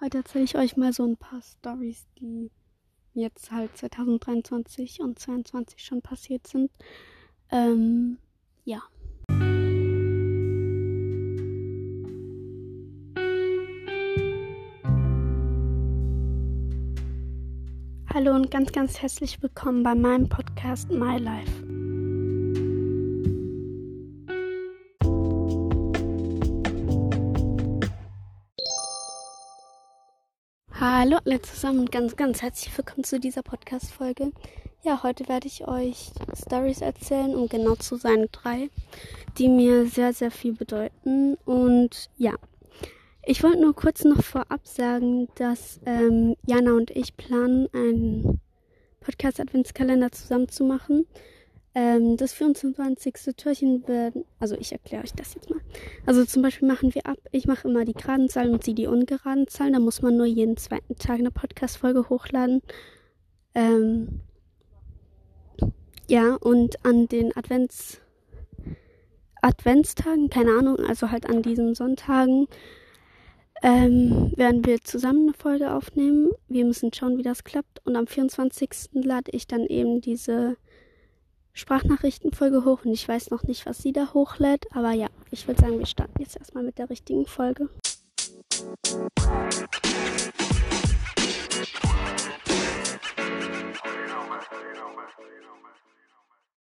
Heute erzähle ich euch mal so ein paar Stories, die jetzt halt 2023 und 2022 schon passiert sind. Ähm, ja. Hallo und ganz, ganz herzlich willkommen bei meinem Podcast My Life. Hallo alle zusammen und ganz, ganz herzlich willkommen zu dieser Podcast-Folge. Ja, heute werde ich euch Stories erzählen, um genau zu sein, drei, die mir sehr, sehr viel bedeuten. Und ja, ich wollte nur kurz noch vorab sagen, dass ähm, Jana und ich planen, einen Podcast-Adventskalender zusammen zu machen. Ähm, das 24. Türchen werden, also ich erkläre euch das jetzt mal. Also zum Beispiel machen wir ab, ich mache immer die geraden Zahlen und sie die ungeraden Zahlen. Da muss man nur jeden zweiten Tag eine Podcast-Folge hochladen. Ähm, ja, und an den Advents, Adventstagen, keine Ahnung, also halt an diesen Sonntagen, ähm, werden wir zusammen eine Folge aufnehmen. Wir müssen schauen, wie das klappt. Und am 24. lade ich dann eben diese Sprachnachrichtenfolge hoch und ich weiß noch nicht, was sie da hochlädt. Aber ja, ich würde sagen, wir starten jetzt erstmal mit der richtigen Folge.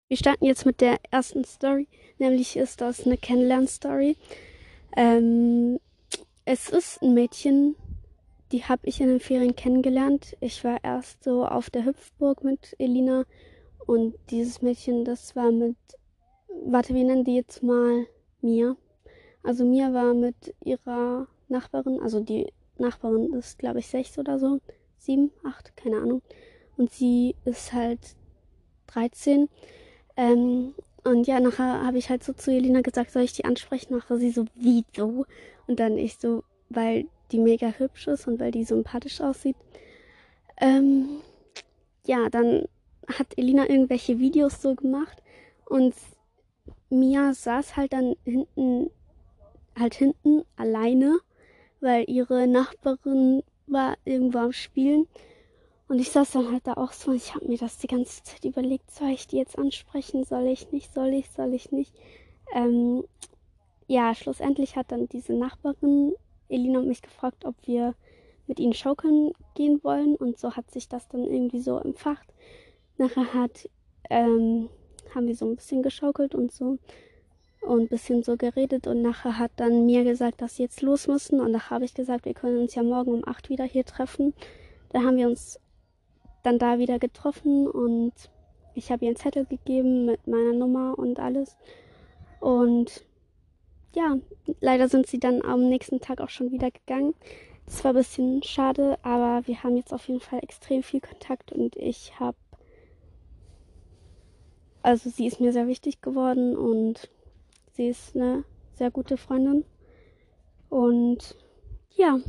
Wir starten jetzt mit der ersten Story, nämlich ist das eine Kennenlern-Story. Ähm, es ist ein Mädchen, die habe ich in den Ferien kennengelernt. Ich war erst so auf der Hüpfburg mit Elina und dieses Mädchen, das war mit, warte, wir nennen die jetzt mal Mia. Also Mia war mit ihrer Nachbarin, also die Nachbarin ist, glaube ich, sechs oder so, sieben, acht, keine Ahnung. Und sie ist halt 13. Ähm, und ja, nachher habe ich halt so zu Elina gesagt, soll ich die ansprechen? Nachher sie so, wie so? Und dann ich so, weil die mega hübsch ist und weil die sympathisch aussieht. Ähm, ja, dann hat Elina irgendwelche Videos so gemacht und Mia saß halt dann hinten, halt hinten alleine, weil ihre Nachbarin war irgendwo am Spielen. Und ich saß dann halt da auch so und ich habe mir das die ganze Zeit überlegt, soll ich die jetzt ansprechen, soll ich nicht, soll ich, soll ich nicht. Ähm, ja, schlussendlich hat dann diese Nachbarin Elina mich gefragt, ob wir mit ihnen schaukeln gehen wollen und so hat sich das dann irgendwie so empfacht. Nachher hat, ähm, haben wir so ein bisschen geschaukelt und so und ein bisschen so geredet und nachher hat dann mir gesagt, dass sie jetzt los müssen und nachher habe ich gesagt, wir können uns ja morgen um acht wieder hier treffen. Da haben wir uns dann da wieder getroffen und ich habe ihr einen Zettel gegeben mit meiner Nummer und alles und ja, leider sind sie dann am nächsten Tag auch schon wieder gegangen. Das war ein bisschen schade, aber wir haben jetzt auf jeden Fall extrem viel Kontakt und ich habe. Also, sie ist mir sehr wichtig geworden und sie ist eine sehr gute Freundin. Und ja,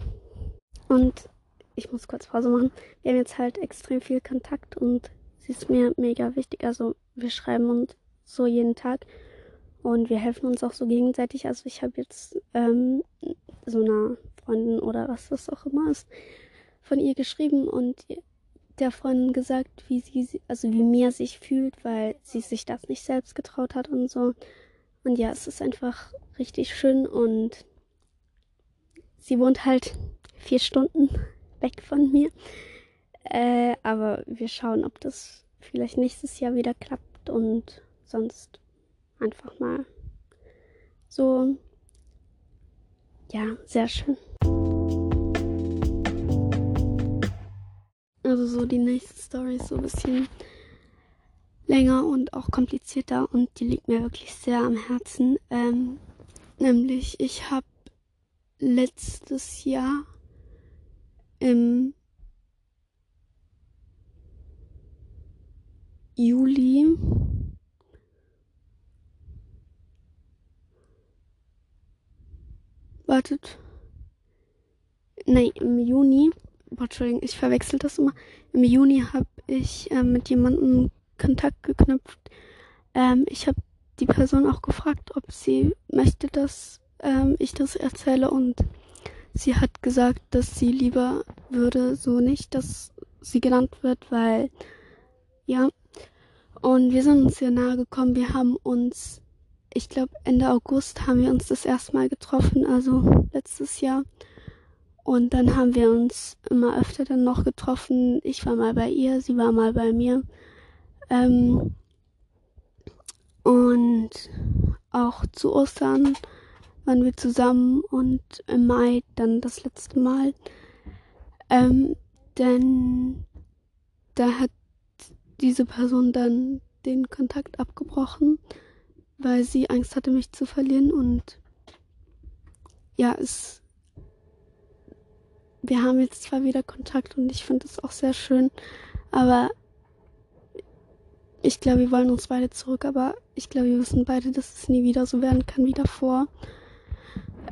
und ich muss kurz Pause machen. Wir haben jetzt halt extrem viel Kontakt und sie ist mir mega wichtig. Also, wir schreiben uns so jeden Tag. Und wir helfen uns auch so gegenseitig. Also ich habe jetzt ähm, so einer Freundin oder was das auch immer ist, von ihr geschrieben und Freundin gesagt, wie sie, also wie mir sich fühlt, weil sie sich das nicht selbst getraut hat und so. Und ja, es ist einfach richtig schön und sie wohnt halt vier Stunden weg von mir. Äh, aber wir schauen, ob das vielleicht nächstes Jahr wieder klappt und sonst einfach mal so, ja, sehr schön. Also so die nächste Story ist so ein bisschen länger und auch komplizierter und die liegt mir wirklich sehr am Herzen. Ähm, nämlich ich habe letztes Jahr im Juli Wartet. Nein, im Juni. Entschuldigung, ich verwechsel das immer. Im Juni habe ich äh, mit jemandem Kontakt geknüpft. Ähm, ich habe die Person auch gefragt, ob sie möchte, dass ähm, ich das erzähle und sie hat gesagt, dass sie lieber würde so nicht, dass sie genannt wird, weil ja. Und wir sind uns sehr nahe gekommen. Wir haben uns, ich glaube Ende August haben wir uns das erste Mal getroffen, also letztes Jahr. Und dann haben wir uns immer öfter dann noch getroffen. Ich war mal bei ihr, sie war mal bei mir. Ähm, und auch zu Ostern waren wir zusammen und im Mai dann das letzte Mal. Ähm, denn da hat diese Person dann den Kontakt abgebrochen, weil sie Angst hatte, mich zu verlieren und ja, es wir haben jetzt zwar wieder Kontakt und ich finde es auch sehr schön, aber ich glaube, wir wollen uns beide zurück, aber ich glaube, wir wissen beide, dass es nie wieder so werden kann wie davor.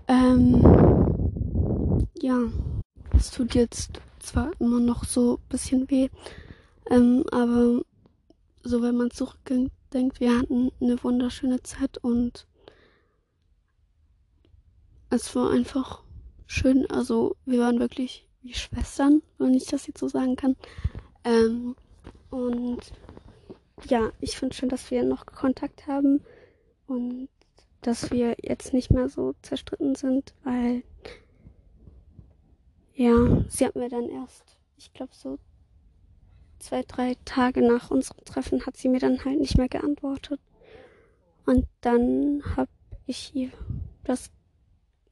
Ähm, ja, es tut jetzt zwar immer noch so ein bisschen weh, ähm, aber so wenn man zurückdenkt, wir hatten eine wunderschöne Zeit und es war einfach schön. Also wir waren wirklich wie Schwestern, wenn ich das jetzt so sagen kann. Ähm, und ja, ich finde schön, dass wir noch Kontakt haben und dass wir jetzt nicht mehr so zerstritten sind, weil ja, sie hat mir dann erst, ich glaube so zwei, drei Tage nach unserem Treffen hat sie mir dann halt nicht mehr geantwortet. Und dann habe ich ihr das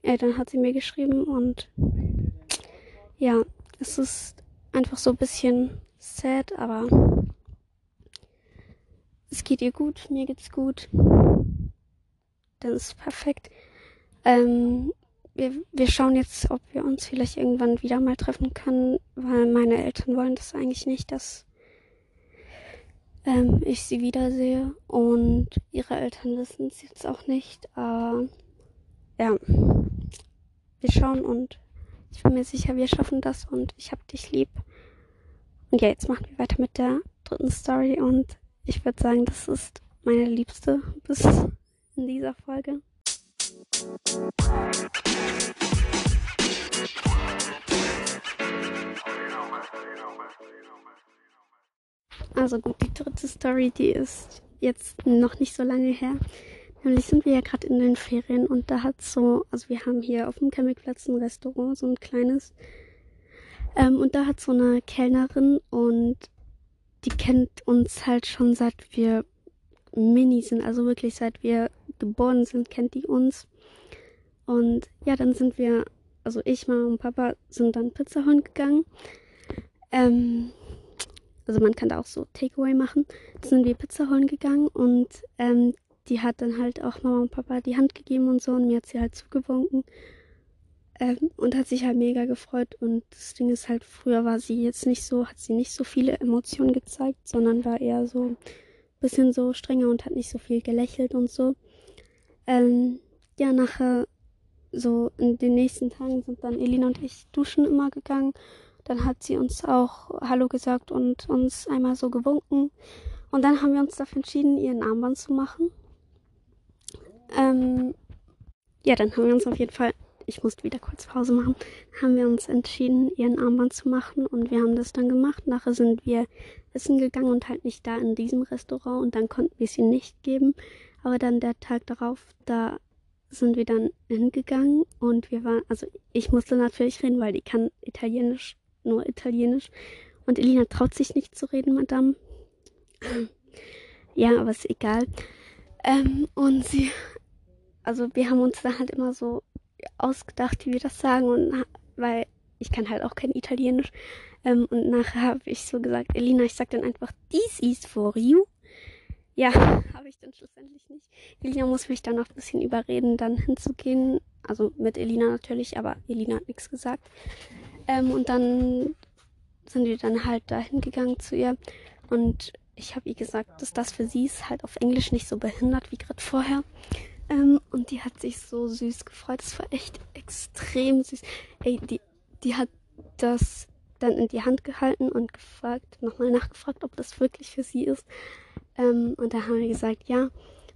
äh, dann hat sie mir geschrieben und ja, es ist einfach so ein bisschen sad, aber es geht ihr gut, mir geht's gut. Das ist perfekt. Ähm, wir, wir schauen jetzt, ob wir uns vielleicht irgendwann wieder mal treffen können, weil meine Eltern wollen das eigentlich nicht, dass ähm, ich sie wiedersehe. Und ihre Eltern wissen es jetzt auch nicht. Aber ja, wir schauen und ich bin mir sicher, wir schaffen das und ich hab dich lieb. Und ja, jetzt machen wir weiter mit der dritten Story und ich würde sagen, das ist meine liebste bis in dieser Folge. Also gut, die dritte Story, die ist jetzt noch nicht so lange her. Nämlich sind wir ja gerade in den Ferien und da hat so, also wir haben hier auf dem Campingplatz ein Restaurant, so ein kleines. Ähm, und da hat so eine Kellnerin und die kennt uns halt schon seit wir mini sind, also wirklich seit wir geboren sind, kennt die uns. Und ja, dann sind wir, also ich, Mama und Papa sind dann Pizza holen gegangen. Ähm, also man kann da auch so Takeaway machen. Dann sind wir Pizza holen gegangen und ähm, die hat dann halt auch Mama und Papa die Hand gegeben und so und mir hat sie halt zugewunken. Ähm, und hat sich halt mega gefreut. Und das Ding ist halt, früher war sie jetzt nicht so, hat sie nicht so viele Emotionen gezeigt, sondern war eher so ein bisschen so strenger und hat nicht so viel gelächelt und so. Ähm, ja, nachher, so in den nächsten Tagen sind dann Elina und ich duschen immer gegangen. Dann hat sie uns auch Hallo gesagt und uns einmal so gewunken. Und dann haben wir uns dafür entschieden, ihren Armband zu machen. Ähm, ja, dann haben wir uns auf jeden Fall, ich musste wieder kurz Pause machen, haben wir uns entschieden, ihren Armband zu machen und wir haben das dann gemacht. Nachher sind wir essen gegangen und halt nicht da in diesem Restaurant und dann konnten wir es ihr nicht geben. Aber dann der Tag darauf, da sind wir dann hingegangen und wir waren, also ich musste natürlich reden, weil die kann Italienisch, nur Italienisch. Und Elina traut sich nicht zu reden, Madame. Ja, aber ist egal. Ähm, und sie also wir haben uns dann halt immer so ausgedacht, wie wir das sagen und weil ich kann halt auch kein Italienisch ähm, und nachher habe ich so gesagt, Elina, ich sag dann einfach, this is for you. Ja, habe ich dann schlussendlich nicht. Elina muss mich dann noch ein bisschen überreden, dann hinzugehen. Also mit Elina natürlich, aber Elina hat nichts gesagt. Ähm, und dann sind wir dann halt da hingegangen zu ihr. Und ich habe ihr gesagt, dass das für sie ist halt auf Englisch nicht so behindert wie gerade vorher. Ähm, und die hat sich so süß gefreut. Das war echt extrem süß. Ey, die, die hat das dann in die Hand gehalten und gefragt, nochmal nachgefragt, ob das wirklich für sie ist. Ähm, und da haben wir gesagt, ja.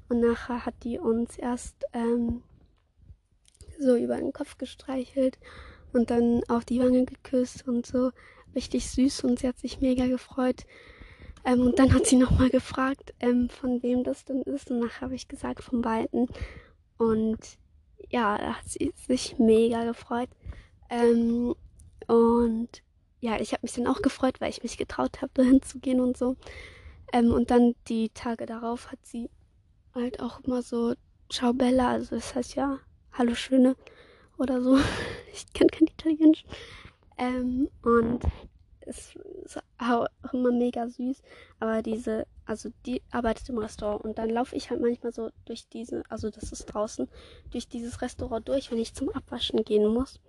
Und nachher hat die uns erst ähm, so über den Kopf gestreichelt und dann auf die Wange geküsst und so. Richtig süß und sie hat sich mega gefreut. Ähm, und dann hat sie nochmal gefragt, ähm, von wem das denn ist. Und nachher habe ich gesagt, von beiden. Und ja, da hat sie sich mega gefreut. Ähm, und ja, ich habe mich dann auch gefreut, weil ich mich getraut habe, dahin zu gehen und so. Ähm, und dann die Tage darauf hat sie halt auch immer so Ciao Bella, also das heißt ja Hallo Schöne oder so. Ich kann kein Italienisch. Ähm, und es auch immer mega süß. Aber diese, also die arbeitet im Restaurant und dann laufe ich halt manchmal so durch diese, also das ist draußen, durch dieses Restaurant durch, wenn ich zum Abwaschen gehen muss.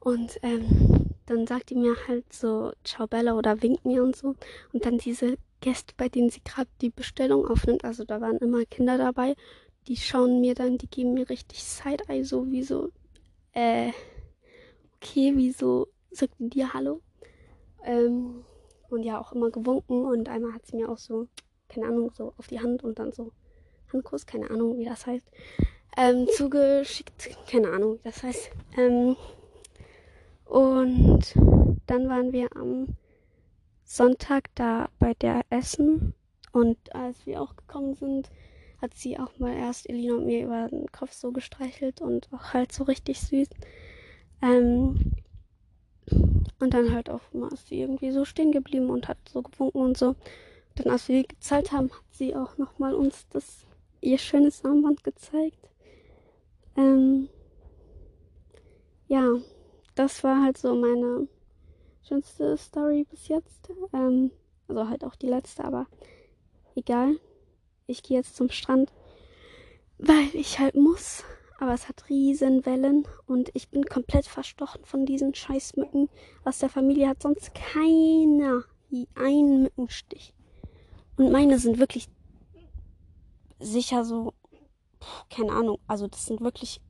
Und ähm, dann sagt die mir halt so Ciao Bella oder winkt mir und so. Und dann diese Gäste, bei denen sie gerade die Bestellung aufnimmt, also da waren immer Kinder dabei, die schauen mir dann, die geben mir richtig Side-Eye, so wie so, äh, okay, wieso sagt die dir Hallo? Ähm, und ja, auch immer gewunken und einmal hat sie mir auch so, keine Ahnung, so auf die Hand und dann so Handkuss, keine Ahnung, wie das heißt, ähm, zugeschickt, keine Ahnung, wie das heißt. Ähm, und dann waren wir am Sonntag da bei der Essen und als wir auch gekommen sind, hat sie auch mal erst Elina und mir über den Kopf so gestreichelt und auch halt so richtig süß. Ähm, und dann halt auch mal ist sie irgendwie so stehen geblieben und hat so gewunken und so. Dann, als wir gezahlt haben, hat sie auch nochmal uns das ihr schönes Armband gezeigt. Ähm, ja, das war halt so meine schönste Story bis jetzt. Ähm, also halt auch die letzte, aber egal ich gehe jetzt zum Strand, weil ich halt muss. Aber es hat riesen Wellen und ich bin komplett verstochen von diesen Scheißmücken. Aus der Familie hat sonst keiner einen Mückenstich. Und meine sind wirklich sicher so, keine Ahnung, also das sind wirklich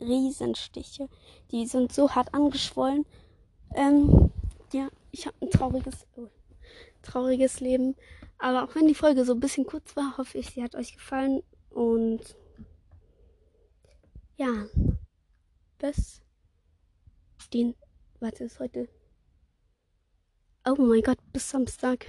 Riesenstiche. Die sind so hart angeschwollen. Ähm, ja, ich habe ein trauriges, oh, trauriges Leben. Aber auch wenn die Folge so ein bisschen kurz war, hoffe ich, sie hat euch gefallen. Und ja, bis den, warte, ist heute. Oh mein Gott, bis Samstag.